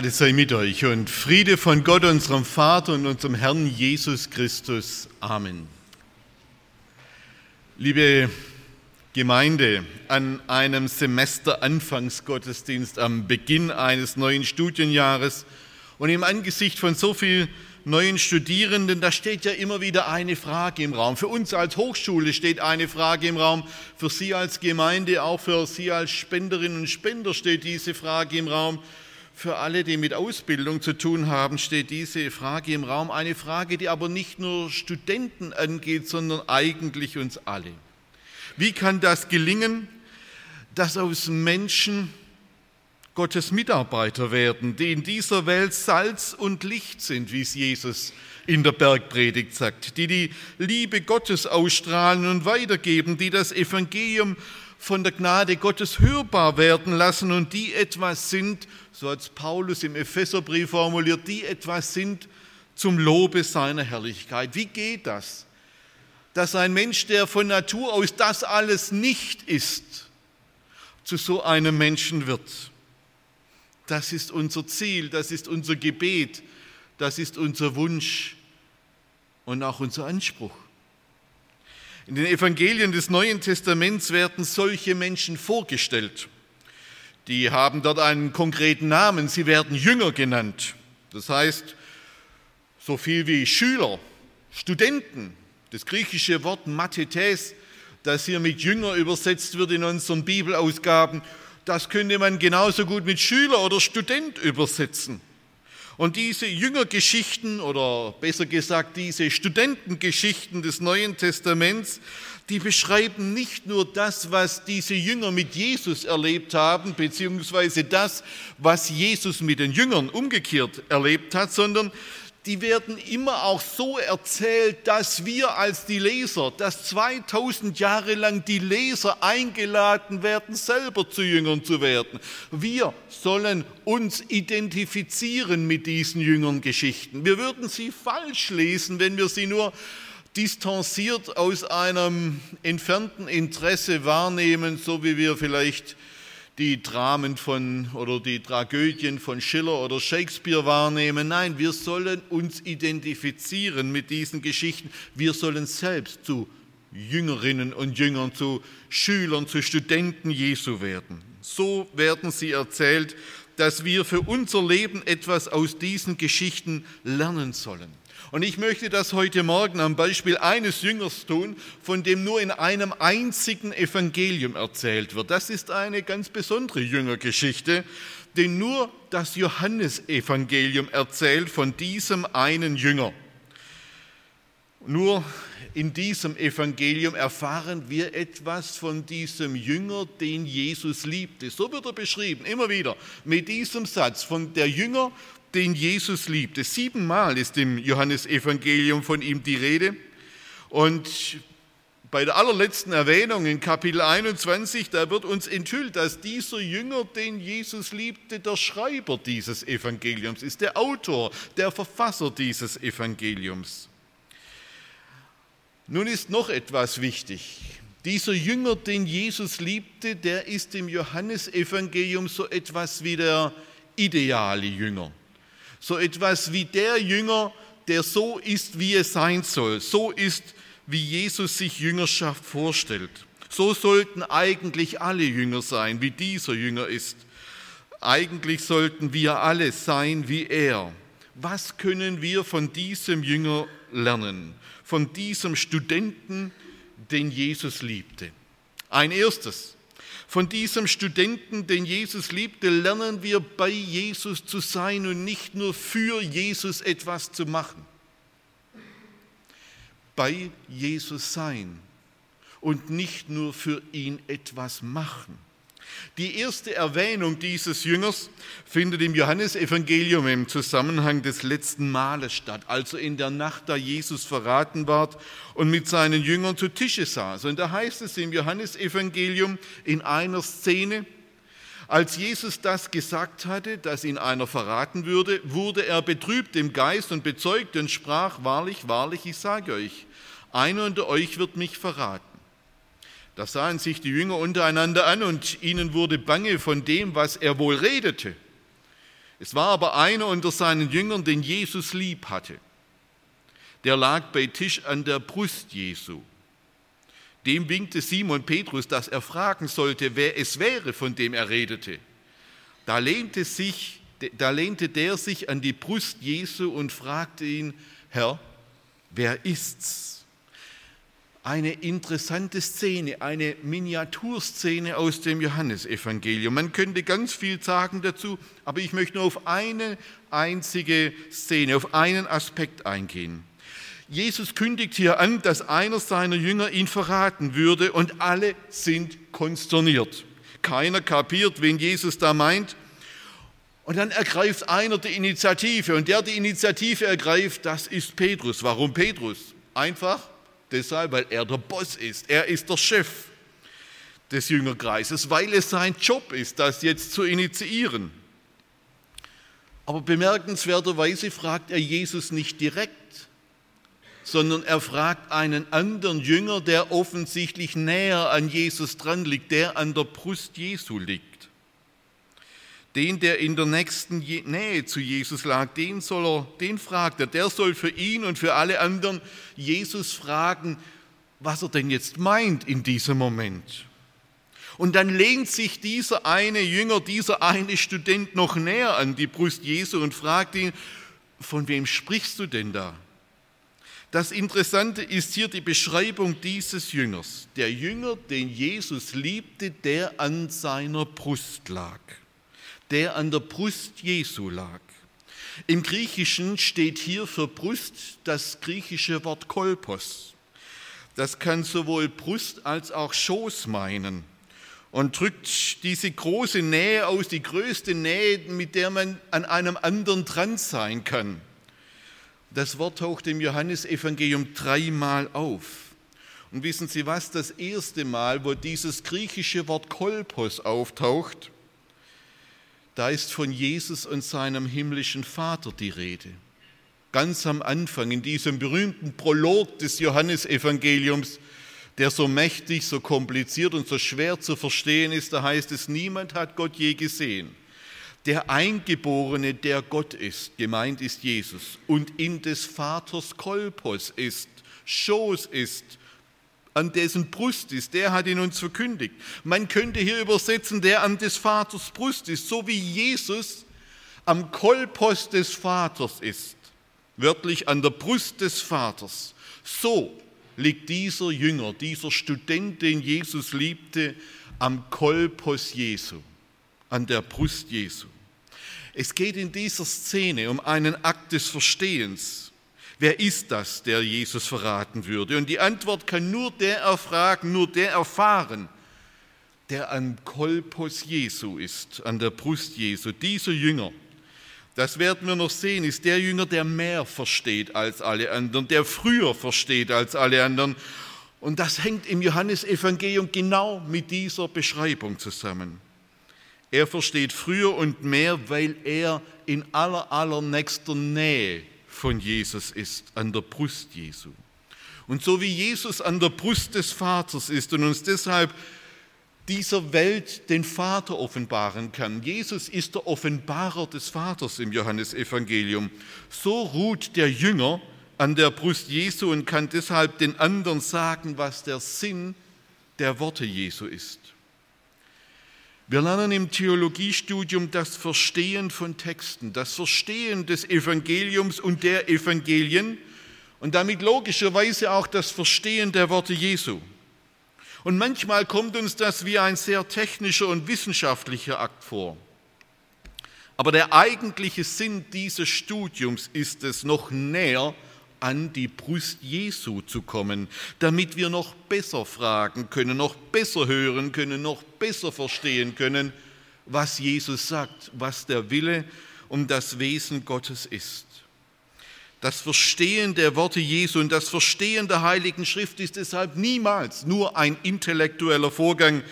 Gnade sei mit euch und Friede von Gott, unserem Vater und unserem Herrn Jesus Christus. Amen. Liebe Gemeinde, an einem Semesteranfangsgottesdienst am Beginn eines neuen Studienjahres und im Angesicht von so vielen neuen Studierenden, da steht ja immer wieder eine Frage im Raum. Für uns als Hochschule steht eine Frage im Raum, für Sie als Gemeinde, auch für Sie als Spenderinnen und Spender steht diese Frage im Raum. Für alle, die mit Ausbildung zu tun haben, steht diese Frage im Raum. Eine Frage, die aber nicht nur Studenten angeht, sondern eigentlich uns alle. Wie kann das gelingen, dass aus Menschen Gottes Mitarbeiter werden, die in dieser Welt Salz und Licht sind, wie es Jesus in der Bergpredigt sagt, die die Liebe Gottes ausstrahlen und weitergeben, die das Evangelium von der Gnade Gottes hörbar werden lassen und die etwas sind, so hat Paulus im Epheserbrief formuliert, die etwas sind zum Lobe seiner Herrlichkeit. Wie geht das? Dass ein Mensch, der von Natur aus das alles nicht ist, zu so einem Menschen wird. Das ist unser Ziel, das ist unser Gebet, das ist unser Wunsch und auch unser Anspruch. In den Evangelien des Neuen Testaments werden solche Menschen vorgestellt. Die haben dort einen konkreten Namen, sie werden Jünger genannt. Das heißt, so viel wie Schüler, Studenten. Das griechische Wort Mathetes, das hier mit Jünger übersetzt wird in unseren Bibelausgaben, das könnte man genauso gut mit Schüler oder Student übersetzen. Und diese Jüngergeschichten oder besser gesagt diese Studentengeschichten des Neuen Testaments, die beschreiben nicht nur das, was diese Jünger mit Jesus erlebt haben, beziehungsweise das, was Jesus mit den Jüngern umgekehrt erlebt hat, sondern die werden immer auch so erzählt, dass wir als die Leser, dass 2000 Jahre lang die Leser eingeladen werden, selber zu Jüngern zu werden. Wir sollen uns identifizieren mit diesen Jüngern Geschichten. Wir würden sie falsch lesen, wenn wir sie nur distanziert aus einem entfernten Interesse wahrnehmen, so wie wir vielleicht die Dramen von oder die Tragödien von Schiller oder Shakespeare wahrnehmen. Nein, wir sollen uns identifizieren mit diesen Geschichten. Wir sollen selbst zu Jüngerinnen und Jüngern, zu Schülern, zu Studenten Jesu werden. So werden sie erzählt, dass wir für unser Leben etwas aus diesen Geschichten lernen sollen. Und ich möchte das heute Morgen am Beispiel eines Jüngers tun, von dem nur in einem einzigen Evangelium erzählt wird. Das ist eine ganz besondere Jüngergeschichte, denn nur das Johannesevangelium erzählt von diesem einen Jünger. Nur in diesem Evangelium erfahren wir etwas von diesem Jünger, den Jesus liebte. So wird er beschrieben, immer wieder mit diesem Satz von der Jünger, den Jesus liebte. Siebenmal ist im Johannesevangelium von ihm die Rede. Und bei der allerletzten Erwähnung in Kapitel 21, da wird uns enthüllt, dass dieser Jünger, den Jesus liebte, der Schreiber dieses Evangeliums ist, der Autor, der Verfasser dieses Evangeliums. Nun ist noch etwas wichtig. Dieser Jünger, den Jesus liebte, der ist im Johannesevangelium so etwas wie der ideale Jünger. So etwas wie der Jünger, der so ist, wie es sein soll. So ist, wie Jesus sich Jüngerschaft vorstellt. So sollten eigentlich alle Jünger sein, wie dieser Jünger ist. Eigentlich sollten wir alle sein wie er. Was können wir von diesem Jünger lernen? Von diesem Studenten, den Jesus liebte. Ein erstes, von diesem Studenten, den Jesus liebte, lernen wir bei Jesus zu sein und nicht nur für Jesus etwas zu machen. Bei Jesus sein und nicht nur für ihn etwas machen. Die erste Erwähnung dieses Jüngers findet im Johannesevangelium im Zusammenhang des letzten Mahles statt, also in der Nacht, da Jesus verraten ward und mit seinen Jüngern zu Tische saß. Und da heißt es im Johannesevangelium in einer Szene, als Jesus das gesagt hatte, dass ihn einer verraten würde, wurde er betrübt im Geist und bezeugt und sprach, wahrlich, wahrlich, ich sage euch, einer unter euch wird mich verraten. Da sahen sich die Jünger untereinander an und ihnen wurde bange von dem, was er wohl redete. Es war aber einer unter seinen Jüngern, den Jesus lieb hatte. Der lag bei Tisch an der Brust Jesu. Dem winkte Simon Petrus, dass er fragen sollte, wer es wäre, von dem er redete. Da lehnte, sich, da lehnte der sich an die Brust Jesu und fragte ihn, Herr, wer ist's? Eine interessante Szene, eine Miniaturszene aus dem Johannesevangelium. Man könnte ganz viel sagen dazu, aber ich möchte nur auf eine einzige Szene, auf einen Aspekt eingehen. Jesus kündigt hier an, dass einer seiner Jünger ihn verraten würde und alle sind konsterniert. Keiner kapiert, wen Jesus da meint. Und dann ergreift einer die Initiative und der die Initiative ergreift, das ist Petrus. Warum Petrus? Einfach, Deshalb, weil er der Boss ist. Er ist der Chef des Jüngerkreises, weil es sein Job ist, das jetzt zu initiieren. Aber bemerkenswerterweise fragt er Jesus nicht direkt, sondern er fragt einen anderen Jünger, der offensichtlich näher an Jesus dran liegt, der an der Brust Jesu liegt. Den, der in der nächsten Nähe zu Jesus lag, den, soll er, den fragt er. Der soll für ihn und für alle anderen Jesus fragen, was er denn jetzt meint in diesem Moment. Und dann lehnt sich dieser eine Jünger, dieser eine Student noch näher an die Brust Jesu und fragt ihn, von wem sprichst du denn da? Das Interessante ist hier die Beschreibung dieses Jüngers. Der Jünger, den Jesus liebte, der an seiner Brust lag der an der Brust Jesu lag. Im Griechischen steht hier für Brust das griechische Wort Kolpos. Das kann sowohl Brust als auch Schoß meinen und drückt diese große Nähe aus, die größte Nähe, mit der man an einem anderen dran sein kann. Das Wort taucht im Johannesevangelium dreimal auf. Und wissen Sie was? Das erste Mal, wo dieses griechische Wort Kolpos auftaucht, da ist von Jesus und seinem himmlischen Vater die Rede. Ganz am Anfang, in diesem berühmten Prolog des Johannesevangeliums, der so mächtig, so kompliziert und so schwer zu verstehen ist, da heißt es, niemand hat Gott je gesehen. Der Eingeborene, der Gott ist, gemeint ist Jesus, und in des Vaters Kolpos ist, Schoß ist, an dessen Brust ist, der hat ihn uns verkündigt. Man könnte hier übersetzen, der an des Vaters Brust ist, so wie Jesus am Kolpos des Vaters ist, wörtlich an der Brust des Vaters. So liegt dieser Jünger, dieser Student, den Jesus liebte, am Kolpos Jesu, an der Brust Jesu. Es geht in dieser Szene um einen Akt des Verstehens wer ist das, der Jesus verraten würde? Und die Antwort kann nur der erfragen, nur der erfahren, der am Kolpos Jesu ist, an der Brust Jesu. Dieser Jünger, das werden wir noch sehen, ist der Jünger, der mehr versteht als alle anderen, der früher versteht als alle anderen. Und das hängt im Johannesevangelium genau mit dieser Beschreibung zusammen. Er versteht früher und mehr, weil er in aller, allernächster Nähe von Jesus ist, an der Brust Jesu. Und so wie Jesus an der Brust des Vaters ist und uns deshalb dieser Welt den Vater offenbaren kann. Jesus ist der Offenbarer des Vaters im Johannesevangelium. So ruht der Jünger an der Brust Jesu und kann deshalb den anderen sagen, was der Sinn der Worte Jesu ist. Wir lernen im Theologiestudium das Verstehen von Texten, das Verstehen des Evangeliums und der Evangelien und damit logischerweise auch das Verstehen der Worte Jesu. Und manchmal kommt uns das wie ein sehr technischer und wissenschaftlicher Akt vor. Aber der eigentliche Sinn dieses Studiums ist es, noch näher an die Brust Jesu zu kommen, damit wir noch besser fragen können, noch besser hören können, noch besser verstehen können, was Jesus sagt, was der Wille und das Wesen Gottes ist. Das Verstehen der Worte Jesu und das Verstehen der Heiligen Schrift ist deshalb niemals nur ein intellektueller Vorgang,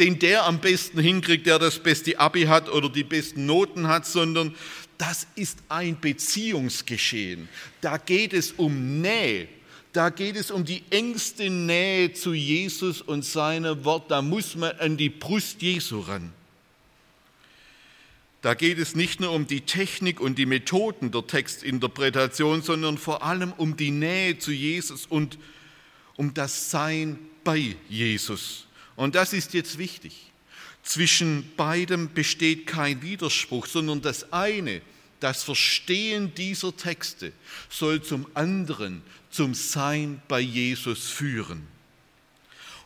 den der am besten hinkriegt, der das beste Abi hat oder die besten Noten hat, sondern das ist ein Beziehungsgeschehen. Da geht es um Nähe. Da geht es um die engste Nähe zu Jesus und seinem Wort. Da muss man an die Brust Jesu ran. Da geht es nicht nur um die Technik und die Methoden der Textinterpretation, sondern vor allem um die Nähe zu Jesus und um das Sein bei Jesus. Und das ist jetzt wichtig. Zwischen beidem besteht kein Widerspruch, sondern das eine, das Verstehen dieser Texte, soll zum anderen, zum Sein bei Jesus führen.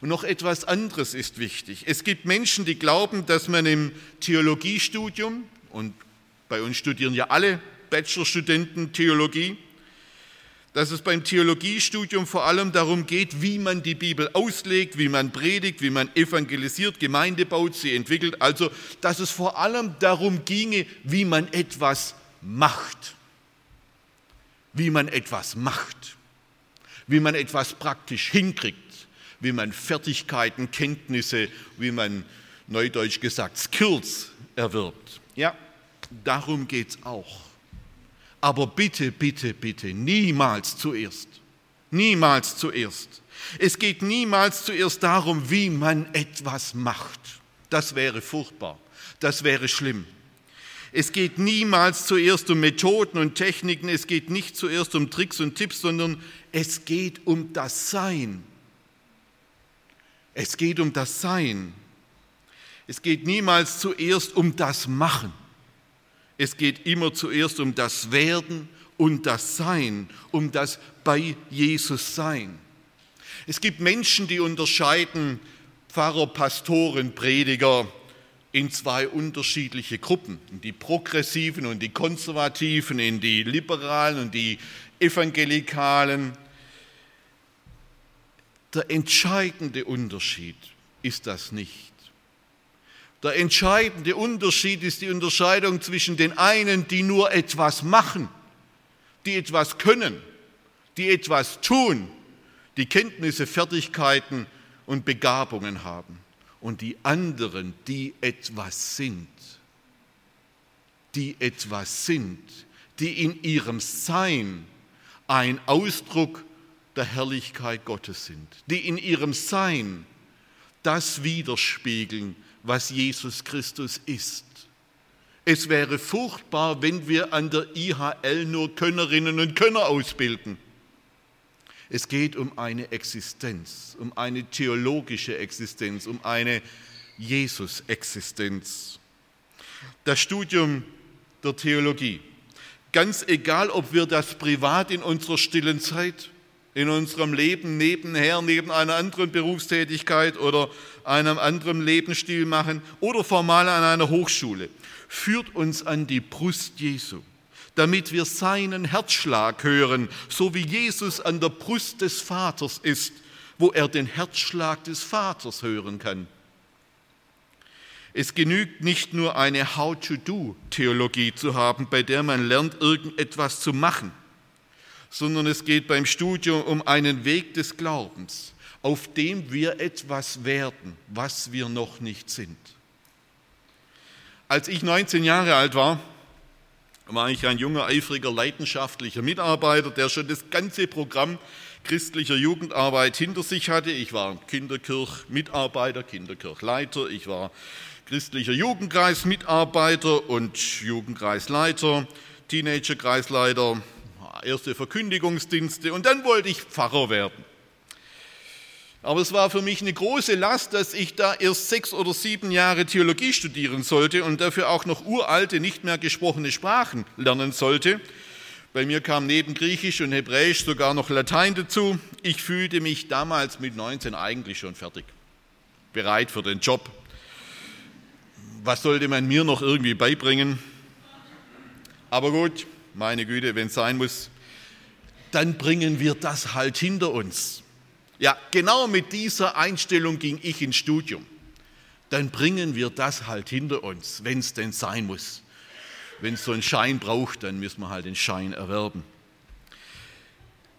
Und noch etwas anderes ist wichtig. Es gibt Menschen, die glauben, dass man im Theologiestudium, und bei uns studieren ja alle Bachelorstudenten Theologie, dass es beim Theologiestudium vor allem darum geht, wie man die Bibel auslegt, wie man predigt, wie man evangelisiert, Gemeinde baut, sie entwickelt. Also, dass es vor allem darum ginge, wie man etwas macht. Wie man etwas macht. Wie man etwas praktisch hinkriegt. Wie man Fertigkeiten, Kenntnisse, wie man neudeutsch gesagt Skills erwirbt. Ja, darum geht es auch. Aber bitte, bitte, bitte, niemals zuerst. Niemals zuerst. Es geht niemals zuerst darum, wie man etwas macht. Das wäre furchtbar. Das wäre schlimm. Es geht niemals zuerst um Methoden und Techniken, es geht nicht zuerst um Tricks und Tipps, sondern es geht um das Sein. Es geht um das Sein. Es geht niemals zuerst um das Machen. Es geht immer zuerst um das Werden und das Sein, um das bei Jesus Sein. Es gibt Menschen, die unterscheiden Pfarrer, Pastoren, Prediger in zwei unterschiedliche Gruppen, in die Progressiven und die Konservativen, in die Liberalen und die Evangelikalen. Der entscheidende Unterschied ist das nicht. Der entscheidende Unterschied ist die Unterscheidung zwischen den einen, die nur etwas machen, die etwas können, die etwas tun, die Kenntnisse, Fertigkeiten und Begabungen haben, und die anderen, die etwas sind, die etwas sind, die in ihrem Sein ein Ausdruck der Herrlichkeit Gottes sind, die in ihrem Sein das widerspiegeln, was Jesus Christus ist. Es wäre furchtbar, wenn wir an der IHL nur Könnerinnen und Könner ausbilden. Es geht um eine Existenz, um eine theologische Existenz, um eine Jesus-Existenz. Das Studium der Theologie, ganz egal, ob wir das privat in unserer stillen Zeit in unserem Leben nebenher, neben einer anderen Berufstätigkeit oder einem anderen Lebensstil machen oder formal an einer Hochschule, führt uns an die Brust Jesu, damit wir seinen Herzschlag hören, so wie Jesus an der Brust des Vaters ist, wo er den Herzschlag des Vaters hören kann. Es genügt nicht nur eine How-to-Do-Theologie zu haben, bei der man lernt, irgendetwas zu machen sondern es geht beim Studium um einen Weg des Glaubens, auf dem wir etwas werden, was wir noch nicht sind. Als ich 19 Jahre alt war, war ich ein junger, eifriger, leidenschaftlicher Mitarbeiter, der schon das ganze Programm christlicher Jugendarbeit hinter sich hatte. Ich war Kinderkirch-Mitarbeiter, Kinderkirchleiter, ich war christlicher Jugendkreis-Mitarbeiter und Jugendkreisleiter, Teenager-Kreisleiter, erste Verkündigungsdienste und dann wollte ich Pfarrer werden. Aber es war für mich eine große Last, dass ich da erst sechs oder sieben Jahre Theologie studieren sollte und dafür auch noch uralte, nicht mehr gesprochene Sprachen lernen sollte. Bei mir kam neben Griechisch und Hebräisch sogar noch Latein dazu. Ich fühlte mich damals mit 19 eigentlich schon fertig, bereit für den Job. Was sollte man mir noch irgendwie beibringen? Aber gut, meine Güte, wenn es sein muss. dann bringen wir das halt hinter uns. Ja, genau mit dieser Einstellung ging ich ins Studium. Dann bringen wir das halt hinter uns, wenn es denn sein muss. Wenn es so einen Schein braucht, dann müssen wir halt den Schein erwerben.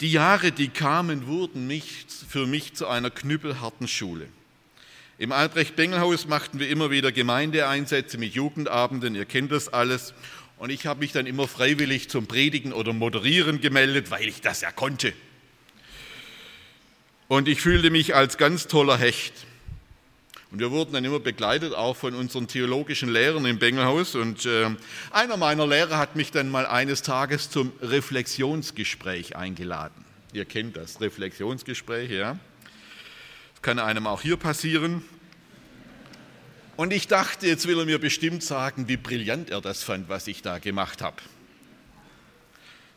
Die Jahre, die kamen, wurden mich, für mich zu einer knüppelharten Schule. Im Albrecht-Bengel-Haus machten wir immer wieder Gemeindeeinsätze mit Jugendabenden, ihr kennt das alles. Und ich habe mich dann immer freiwillig zum Predigen oder Moderieren gemeldet, weil ich das ja konnte. Und ich fühlte mich als ganz toller Hecht. Und wir wurden dann immer begleitet, auch von unseren theologischen Lehrern im Bengelhaus. Und äh, einer meiner Lehrer hat mich dann mal eines Tages zum Reflexionsgespräch eingeladen. Ihr kennt das, Reflexionsgespräch, ja. Das kann einem auch hier passieren. Und ich dachte, jetzt will er mir bestimmt sagen, wie brillant er das fand, was ich da gemacht habe.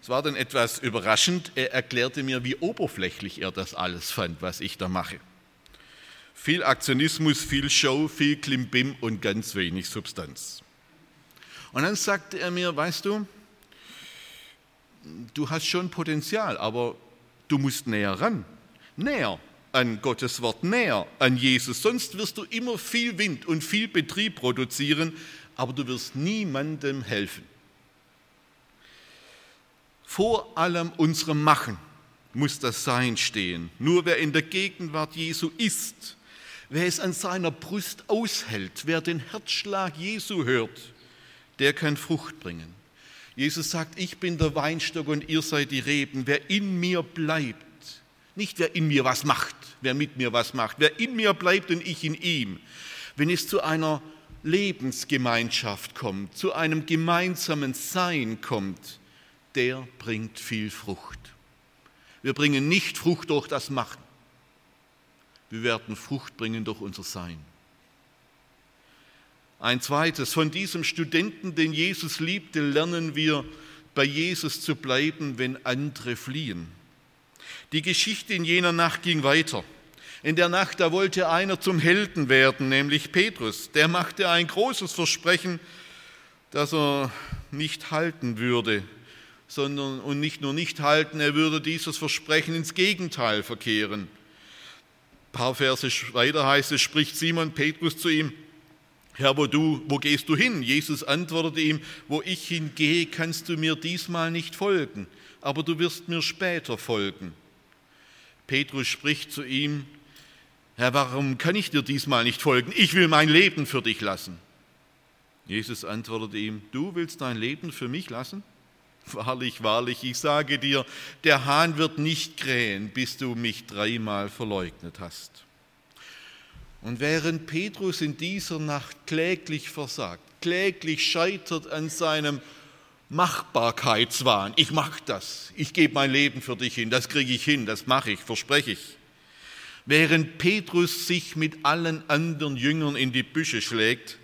Es war dann etwas überraschend. Er erklärte mir, wie oberflächlich er das alles fand, was ich da mache. Viel Aktionismus, viel Show, viel Klimbim und ganz wenig Substanz. Und dann sagte er mir, weißt du, du hast schon Potenzial, aber du musst näher ran. Näher an Gottes Wort näher, an Jesus. Sonst wirst du immer viel Wind und viel Betrieb produzieren, aber du wirst niemandem helfen. Vor allem unserem Machen muss das Sein stehen. Nur wer in der Gegenwart Jesu ist, wer es an seiner Brust aushält, wer den Herzschlag Jesu hört, der kann Frucht bringen. Jesus sagt, ich bin der Weinstock und ihr seid die Reben. Wer in mir bleibt, nicht wer in mir was macht, wer mit mir was macht, wer in mir bleibt und ich in ihm. Wenn es zu einer Lebensgemeinschaft kommt, zu einem gemeinsamen Sein kommt, der bringt viel Frucht. Wir bringen nicht Frucht durch das Machen. Wir werden Frucht bringen durch unser Sein. Ein zweites, von diesem Studenten, den Jesus liebte, lernen wir, bei Jesus zu bleiben, wenn andere fliehen. Die Geschichte in jener Nacht ging weiter. In der Nacht, da wollte einer zum Helden werden, nämlich Petrus. Der machte ein großes Versprechen, das er nicht halten würde, sondern und nicht nur nicht halten, er würde dieses Versprechen ins Gegenteil verkehren. Ein paar Verse weiter heißt es, spricht Simon Petrus zu ihm, Herr, wo, du, wo gehst du hin? Jesus antwortete ihm, wo ich hingehe, kannst du mir diesmal nicht folgen, aber du wirst mir später folgen. Petrus spricht zu ihm, Herr, warum kann ich dir diesmal nicht folgen? Ich will mein Leben für dich lassen. Jesus antwortete ihm, du willst dein Leben für mich lassen? Wahrlich, wahrlich, ich sage dir, der Hahn wird nicht krähen, bis du mich dreimal verleugnet hast. Und während Petrus in dieser Nacht kläglich versagt, kläglich scheitert an seinem Machbarkeitswahn. Ich mache das. Ich gebe mein Leben für dich hin. Das kriege ich hin. Das mache ich, verspreche ich. Während Petrus sich mit allen anderen Jüngern in die Büsche schlägt,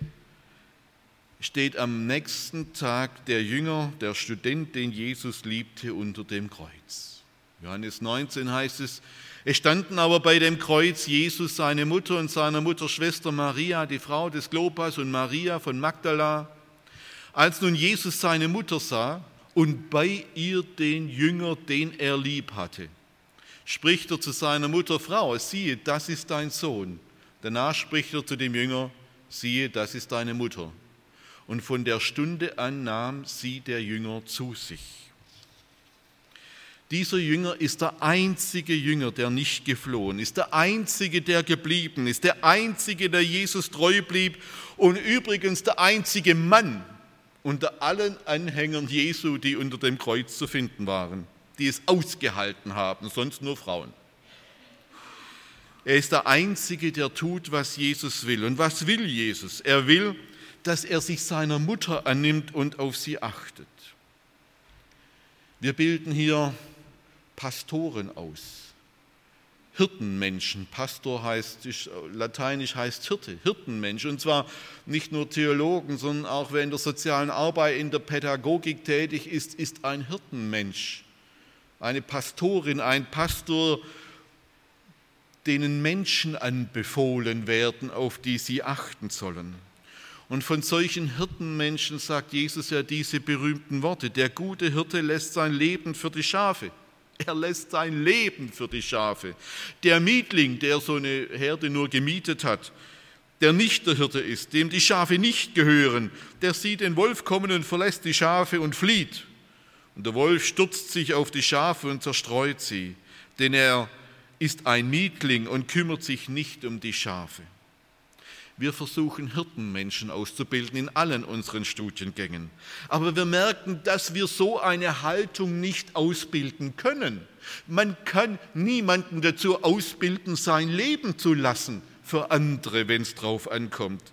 steht am nächsten Tag der Jünger, der Student, den Jesus liebte, unter dem Kreuz. Johannes 19 heißt es, es standen aber bei dem Kreuz Jesus, seine Mutter und seine Mutterschwester Maria, die Frau des Klopas und Maria von Magdala. Als nun Jesus seine Mutter sah und bei ihr den Jünger, den er lieb hatte, spricht er zu seiner Mutter, Frau, siehe, das ist dein Sohn. Danach spricht er zu dem Jünger, siehe, das ist deine Mutter. Und von der Stunde an nahm sie der Jünger zu sich. Dieser Jünger ist der einzige Jünger, der nicht geflohen ist, der einzige, der geblieben ist, der einzige, der Jesus treu blieb und übrigens der einzige Mann, unter allen Anhängern Jesu, die unter dem Kreuz zu finden waren, die es ausgehalten haben, sonst nur Frauen. Er ist der Einzige, der tut, was Jesus will. Und was will Jesus? Er will, dass er sich seiner Mutter annimmt und auf sie achtet. Wir bilden hier Pastoren aus. Hirtenmenschen. Pastor heißt, lateinisch heißt Hirte, Hirtenmensch. Und zwar nicht nur Theologen, sondern auch wer in der sozialen Arbeit, in der Pädagogik tätig ist, ist ein Hirtenmensch. Eine Pastorin, ein Pastor, denen Menschen anbefohlen werden, auf die sie achten sollen. Und von solchen Hirtenmenschen sagt Jesus ja diese berühmten Worte. Der gute Hirte lässt sein Leben für die Schafe. Er lässt sein Leben für die Schafe. Der Mietling, der so eine Herde nur gemietet hat, der nicht der Hirte ist, dem die Schafe nicht gehören, der sieht den Wolf kommen und verlässt die Schafe und flieht. Und der Wolf stürzt sich auf die Schafe und zerstreut sie, denn er ist ein Mietling und kümmert sich nicht um die Schafe. Wir versuchen Hirtenmenschen auszubilden in allen unseren Studiengängen. Aber wir merken, dass wir so eine Haltung nicht ausbilden können. Man kann niemanden dazu ausbilden, sein Leben zu lassen für andere, wenn es drauf ankommt.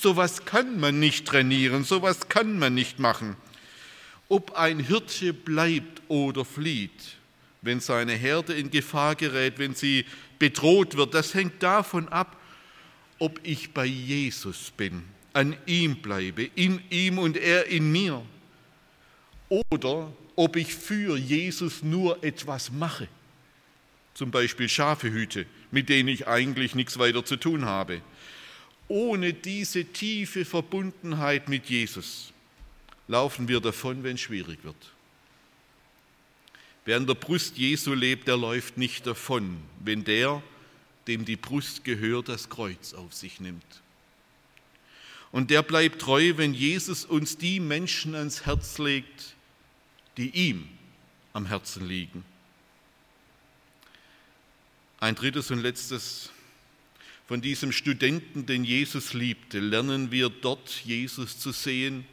Sowas kann man nicht trainieren, sowas kann man nicht machen. Ob ein Hirte bleibt oder flieht, wenn seine Herde in Gefahr gerät, wenn sie bedroht wird, das hängt davon ab, ob ich bei Jesus bin, an ihm bleibe, in ihm und er in mir, oder ob ich für Jesus nur etwas mache, zum Beispiel Schafehüte, mit denen ich eigentlich nichts weiter zu tun habe. Ohne diese tiefe Verbundenheit mit Jesus laufen wir davon, wenn es schwierig wird. Wer an der Brust Jesu lebt, der läuft nicht davon, wenn der dem die Brust gehört, das Kreuz auf sich nimmt. Und der bleibt treu, wenn Jesus uns die Menschen ans Herz legt, die ihm am Herzen liegen. Ein drittes und letztes. Von diesem Studenten, den Jesus liebte, lernen wir dort Jesus zu sehen,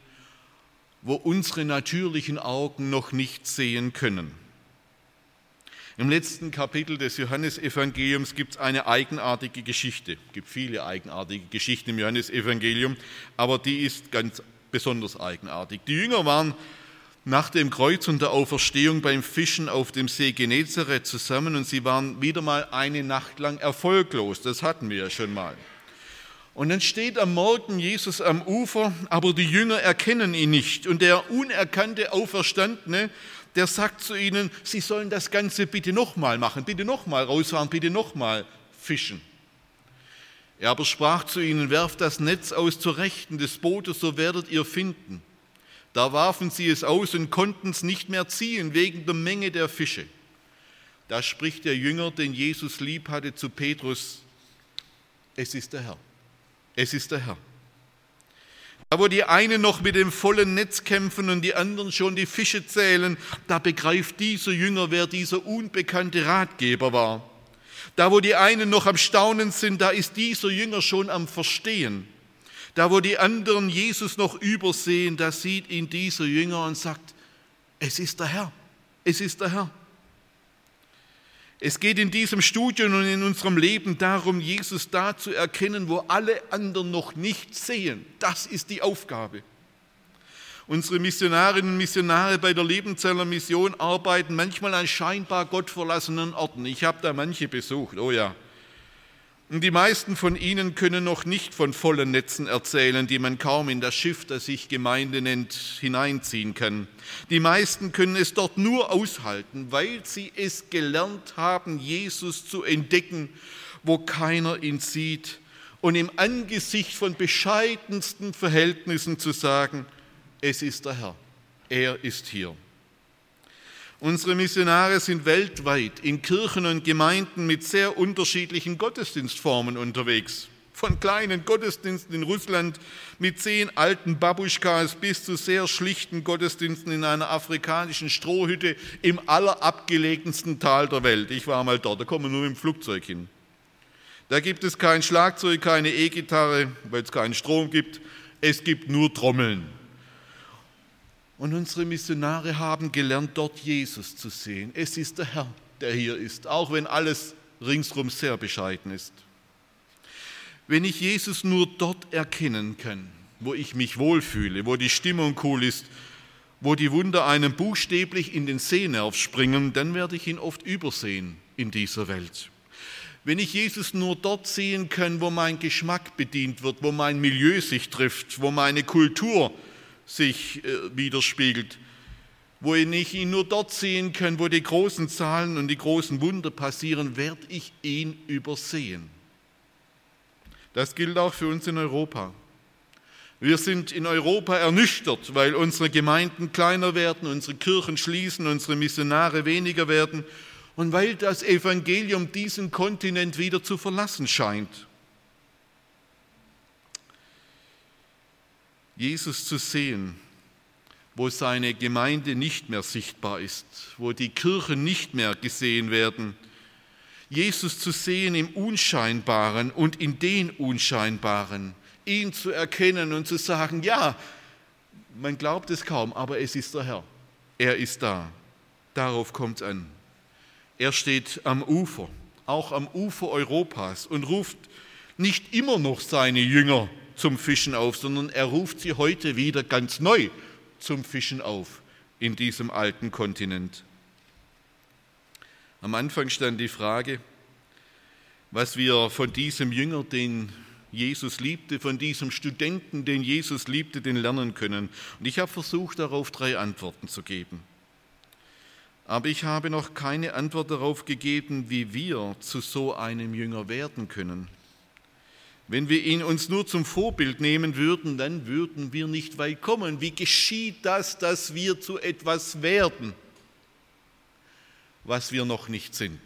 wo unsere natürlichen Augen noch nicht sehen können. Im letzten Kapitel des Johannesevangeliums gibt es eine eigenartige Geschichte. Es gibt viele eigenartige Geschichten im Johannesevangelium, aber die ist ganz besonders eigenartig. Die Jünger waren nach dem Kreuz und der Auferstehung beim Fischen auf dem See Genezareth zusammen und sie waren wieder mal eine Nacht lang erfolglos. Das hatten wir ja schon mal. Und dann steht am Morgen Jesus am Ufer, aber die Jünger erkennen ihn nicht. Und der unerkannte Auferstandene der sagt zu ihnen, sie sollen das Ganze bitte nochmal machen, bitte nochmal rausfahren, bitte nochmal fischen. Er aber sprach zu ihnen, werft das Netz aus zur Rechten des Bootes, so werdet ihr finden. Da warfen sie es aus und konnten es nicht mehr ziehen wegen der Menge der Fische. Da spricht der Jünger, den Jesus lieb hatte, zu Petrus, es ist der Herr, es ist der Herr. Da wo die einen noch mit dem vollen Netz kämpfen und die anderen schon die Fische zählen, da begreift dieser Jünger, wer dieser unbekannte Ratgeber war. Da wo die einen noch am Staunen sind, da ist dieser Jünger schon am Verstehen. Da wo die anderen Jesus noch übersehen, da sieht ihn dieser Jünger und sagt, es ist der Herr, es ist der Herr. Es geht in diesem Studium und in unserem Leben darum, Jesus da zu erkennen, wo alle anderen noch nicht sehen. Das ist die Aufgabe. Unsere Missionarinnen und Missionare bei der Lebenzeller Mission arbeiten manchmal an scheinbar gottverlassenen Orten. Ich habe da manche besucht, oh ja. Die meisten von ihnen können noch nicht von vollen Netzen erzählen, die man kaum in das Schiff, das sich Gemeinde nennt, hineinziehen kann. Die meisten können es dort nur aushalten, weil sie es gelernt haben, Jesus zu entdecken, wo keiner ihn sieht und im Angesicht von bescheidensten Verhältnissen zu sagen, es ist der Herr, er ist hier. Unsere Missionare sind weltweit in Kirchen und Gemeinden mit sehr unterschiedlichen Gottesdienstformen unterwegs. Von kleinen Gottesdiensten in Russland mit zehn alten Babuschkas bis zu sehr schlichten Gottesdiensten in einer afrikanischen Strohhütte im allerabgelegensten Tal der Welt. Ich war mal dort, da kommen wir nur mit dem Flugzeug hin. Da gibt es kein Schlagzeug, keine E-Gitarre, weil es keinen Strom gibt. Es gibt nur Trommeln. Und unsere Missionare haben gelernt, dort Jesus zu sehen. Es ist der Herr, der hier ist, auch wenn alles ringsrum sehr bescheiden ist. Wenn ich Jesus nur dort erkennen kann, wo ich mich wohlfühle, wo die Stimmung cool ist, wo die Wunder einem buchstäblich in den Sehnerv springen, dann werde ich ihn oft übersehen in dieser Welt. Wenn ich Jesus nur dort sehen kann, wo mein Geschmack bedient wird, wo mein Milieu sich trifft, wo meine Kultur sich äh, widerspiegelt, wo ich ihn nur dort sehen kann, wo die großen Zahlen und die großen Wunder passieren, werde ich ihn übersehen. Das gilt auch für uns in Europa. Wir sind in Europa ernüchtert, weil unsere Gemeinden kleiner werden, unsere Kirchen schließen, unsere Missionare weniger werden und weil das Evangelium diesen Kontinent wieder zu verlassen scheint. Jesus zu sehen, wo seine Gemeinde nicht mehr sichtbar ist, wo die Kirchen nicht mehr gesehen werden. Jesus zu sehen im Unscheinbaren und in den Unscheinbaren, ihn zu erkennen und zu sagen, ja, man glaubt es kaum, aber es ist der Herr. Er ist da. Darauf kommt es an. Er steht am Ufer, auch am Ufer Europas und ruft nicht immer noch seine Jünger zum Fischen auf, sondern er ruft sie heute wieder ganz neu zum Fischen auf in diesem alten Kontinent. Am Anfang stand die Frage, was wir von diesem Jünger, den Jesus liebte, von diesem Studenten, den Jesus liebte, den lernen können. Und ich habe versucht, darauf drei Antworten zu geben. Aber ich habe noch keine Antwort darauf gegeben, wie wir zu so einem Jünger werden können. Wenn wir ihn uns nur zum Vorbild nehmen würden, dann würden wir nicht weit kommen. Wie geschieht das, dass wir zu etwas werden, was wir noch nicht sind?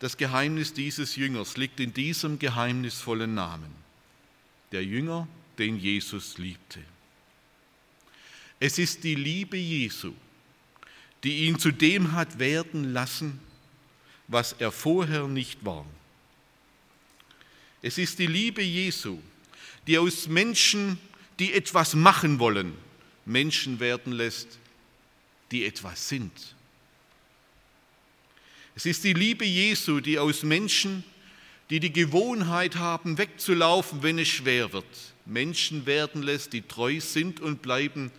Das Geheimnis dieses Jüngers liegt in diesem geheimnisvollen Namen. Der Jünger, den Jesus liebte. Es ist die Liebe Jesu, die ihn zu dem hat werden lassen, was er vorher nicht war. Es ist die Liebe Jesu, die aus Menschen, die etwas machen wollen, Menschen werden lässt, die etwas sind. Es ist die Liebe Jesu, die aus Menschen, die die Gewohnheit haben, wegzulaufen, wenn es schwer wird, Menschen werden lässt, die treu sind und bleiben,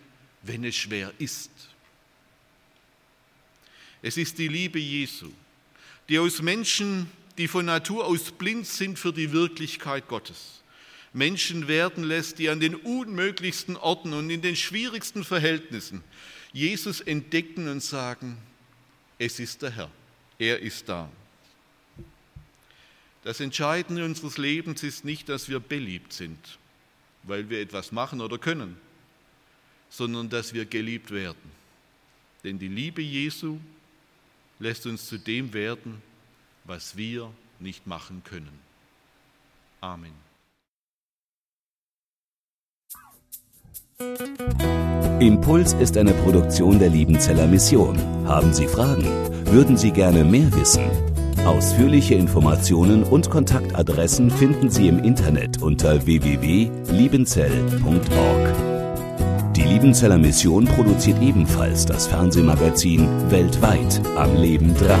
wenn es schwer ist. Es ist die Liebe Jesu, die aus Menschen, die von Natur aus blind sind für die Wirklichkeit Gottes, Menschen werden lässt, die an den unmöglichsten Orten und in den schwierigsten Verhältnissen Jesus entdecken und sagen, es ist der Herr, er ist da. Das Entscheidende unseres Lebens ist nicht, dass wir beliebt sind, weil wir etwas machen oder können, sondern dass wir geliebt werden. Denn die Liebe Jesu lässt uns zu dem werden, was wir nicht machen können. Amen. Impuls ist eine Produktion der Liebenzeller Mission. Haben Sie Fragen? Würden Sie gerne mehr wissen? Ausführliche Informationen und Kontaktadressen finden Sie im Internet unter www.liebenzell.org. Die Liebenzeller Mission produziert ebenfalls das Fernsehmagazin Weltweit am Leben dran.